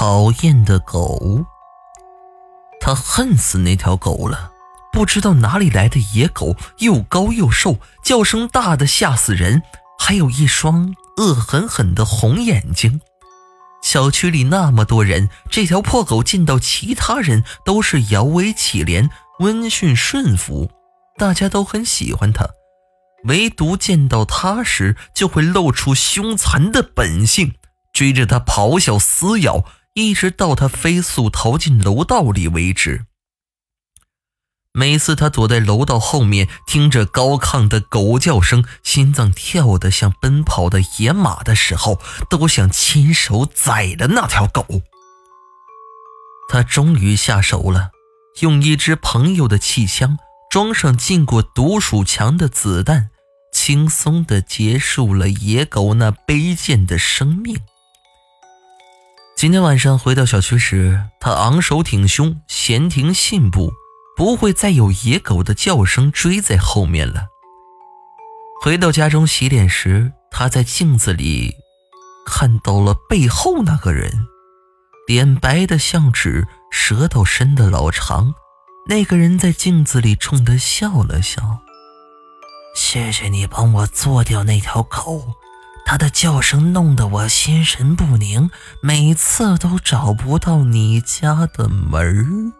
讨厌的狗。他恨死那条狗了。不知道哪里来的野狗，又高又瘦，叫声大的吓死人，还有一双恶狠狠的红眼睛。小区里那么多人，这条破狗见到其他人都是摇尾乞怜、温驯顺服，大家都很喜欢它。唯独见到它时，就会露出凶残的本性，追着它咆哮撕咬，一直到他飞速逃进楼道里为止。每次他躲在楼道后面，听着高亢的狗叫声，心脏跳得像奔跑的野马的时候，都想亲手宰了那条狗。他终于下手了，用一只朋友的气枪装上进过毒鼠强的子弹，轻松地结束了野狗那卑贱的生命。今天晚上回到小区时，他昂首挺胸，闲庭信步。不会再有野狗的叫声追在后面了。回到家中洗脸时，他在镜子里看到了背后那个人，脸白的像纸，舌头伸的老长。那个人在镜子里冲他笑了笑：“谢谢你帮我做掉那条狗，他的叫声弄得我心神不宁，每次都找不到你家的门儿。”